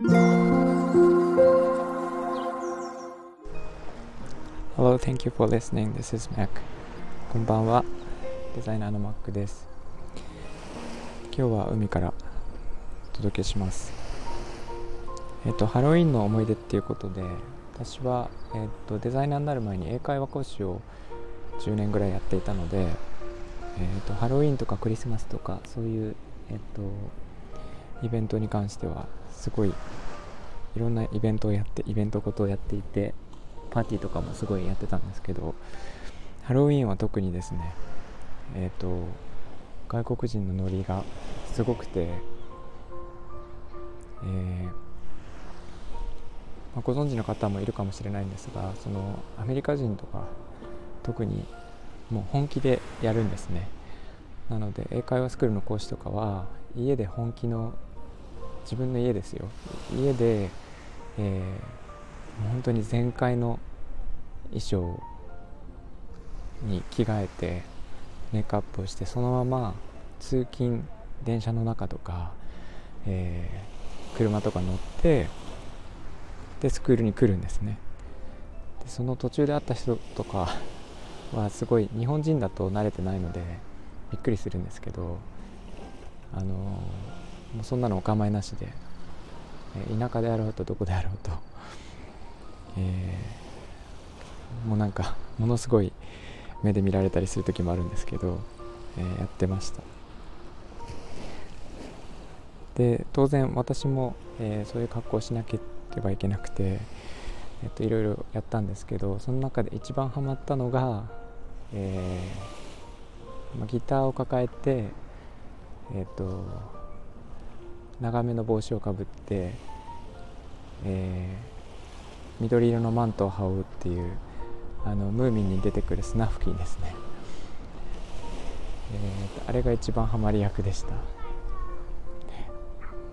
Hello, thank you for listening. This is Mac. こんばんは。デザイナーの Mac です。今日は海からお届けします。えっ、と、ハロウィンの思い出っていうことで、私は、えっ、と、デザイナーになる前に英会話講師を10年ぐらいやっていたので、えっ、と、ハロウィンとかクリスマスとか、そういう、えっ、と、イベントに関しては、すごい、いろんなイベントをやって、イベントことをやっていて、パーティーとかもすごいやってたんですけどハロウィンは特にですねえっ、ー、と外国人のノリがすごくて、えー、まあ、ご存知の方もいるかもしれないんですがそのアメリカ人とか特にもう本気でやるんですね。なので英会話スクールの講師とかは家で本気の自分の家ですよ。家で、えー本当に全開の衣装に着替えてメイクアップをしてそのまま通勤電車の中とか、えー、車とか乗ってでスクールに来るんですね。でその途中で会った人とか はすごい日本人だと慣れてないのでびっくりするんですけどあのー、もうそんなのお構いなしで、え田舎であろうとどこであろうとえー、もうなんかものすごい目で見られたりする時もあるんですけど、えー、やってました。で当然私も、えー、そういう格好をしなければいけなくて、えっと、いろいろやったんですけどその中で一番ハマったのが、えー、ギターを抱えてえっと長めの帽子をかぶって、えー、緑色のマントを羽織るっていうあのムーミンに出てくるスナフキンですね、えー、あれが一番ハマり役でした。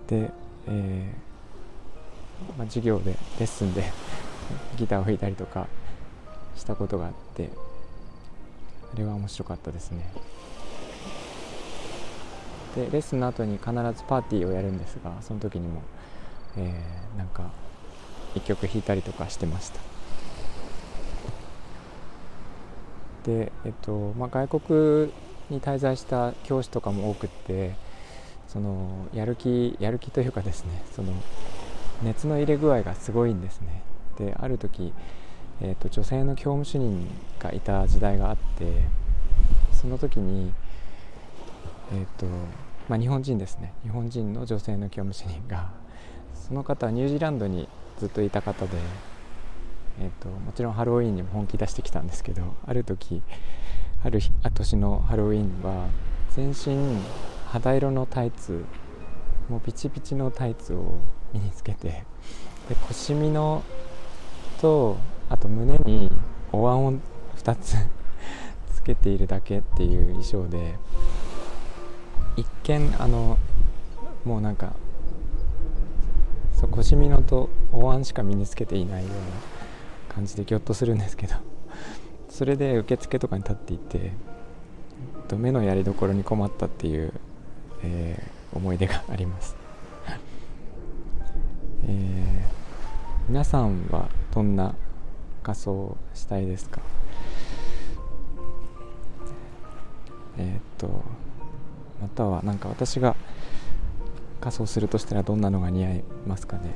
で、えー、まあ、授業でレッスンで ギターを弾いたりとかしたことがあってあれは面白かったですね。でレッスンの後に必ずパーティーをやるんですがその時にも、えー、なんか1曲弾いたりとかしてました。で、えっとまあ、外国に滞在した教師とかも多くってそのやる気やる気というかですねその熱の入れ具合がすごいんですね。である時、えっと、女性の教務主任がいた時代があってその時にえっとまあ、日本人ですね。日本人の女性の教務主任がその方はニュージーランドにずっといた方で、えーと、もちろんハロウィンにも本気出してきたんですけどある時ある年のハロウィンは全身肌色のタイツもうピチピチのタイツを身につけてで腰身のとあと胸にお椀を2つ つけているだけっていう衣装で一見あのもうなんかそう腰みのとお椀しか身につけていないような感じでぎょっとするんですけどそれで受付とかに立っていて目のやりどころに困ったっていう、えー、思い出があります、えー、皆さんはどんな仮装したいですか？えー、っとまたは何か私が仮装するとしたらどんなのが似合いますかね。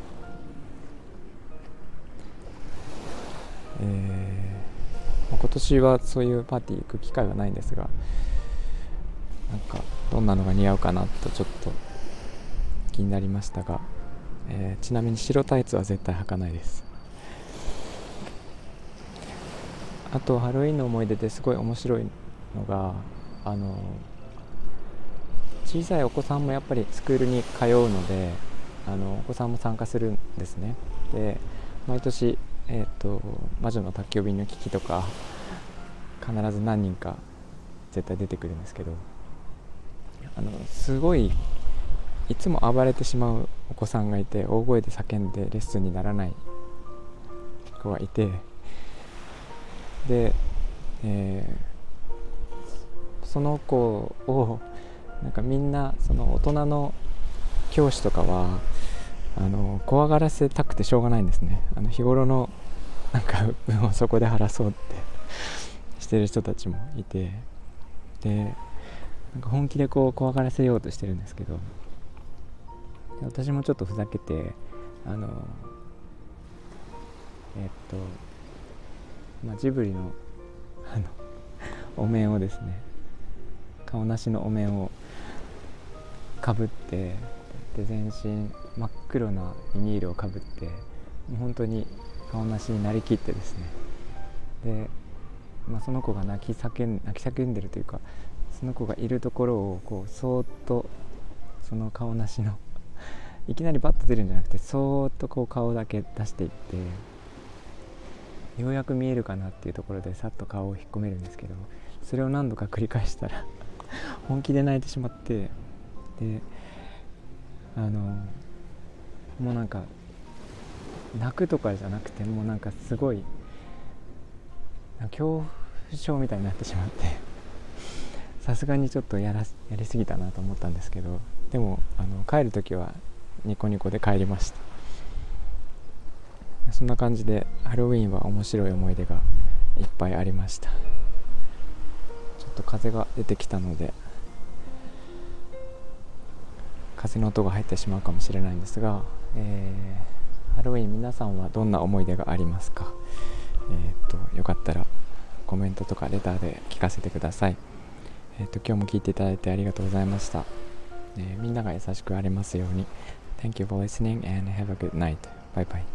えー、今年はそういうパーティー行く機会はないんですがなんかどんなのが似合うかなとちょっと気になりましたが、えー、ちなみに白タイツは絶対履かないです。あとハロウィンの思い出ですごい面白いのがあの小さいお子さんもやっぱりスクールに通うのであのお子さんも参加するんですね。で毎年、えーと「魔女の宅急便の危機」とか必ず何人か絶対出てくるんですけどあのすごいいつも暴れてしまうお子さんがいて大声で叫んでレッスンにならない子がいてで、えー、その子をなんかみんなその大人の教師とかはあの怖がらせたくてしょうがないんですね。あの日頃のなんか運を そこで晴らそうってしてる人たちもいて。でなんか本気でこう怖がらせようとしてるんですけど。私もちょっとふざけてあのえっと、まあ、ジブリのあのお面をですね顔なしのお面をかぶってで全身真っ黒なビニールをかぶってもう本当に顔なしになりきってですね。で、まあ、その子が泣き叫ん泣き叫んでるというかその子がいるところをこうそーっとその顔なしの いきなりバッと出るんじゃなくてそーっとこう顔だけ出していってようやく見えるかなっていうところでさっと顔を引っ込めるんですけどそれを何度か繰り返したら 本気で泣いてしまってであのもうなんか泣くとかじゃなくてもうなんかすごい恐怖症みたいになってしまって さすがにちょっとやらやりすぎたなと思ったんですけどでもあの帰る時はニコニコで帰りました。そんな感じでハロウィーンは面白い思い出がいっぱいありました。と風が出てきたので風の音が入ってしまうかもしれないんですが、えー、ハロウィン皆さんはどんな思い出がありますか、えーと、よかったらコメントとかレターで聞かせてください、えーと、今日も聞いていただいてありがとうございました、えー、みんなが優しくありますように Thank you for listening and have a good night. Bye bye.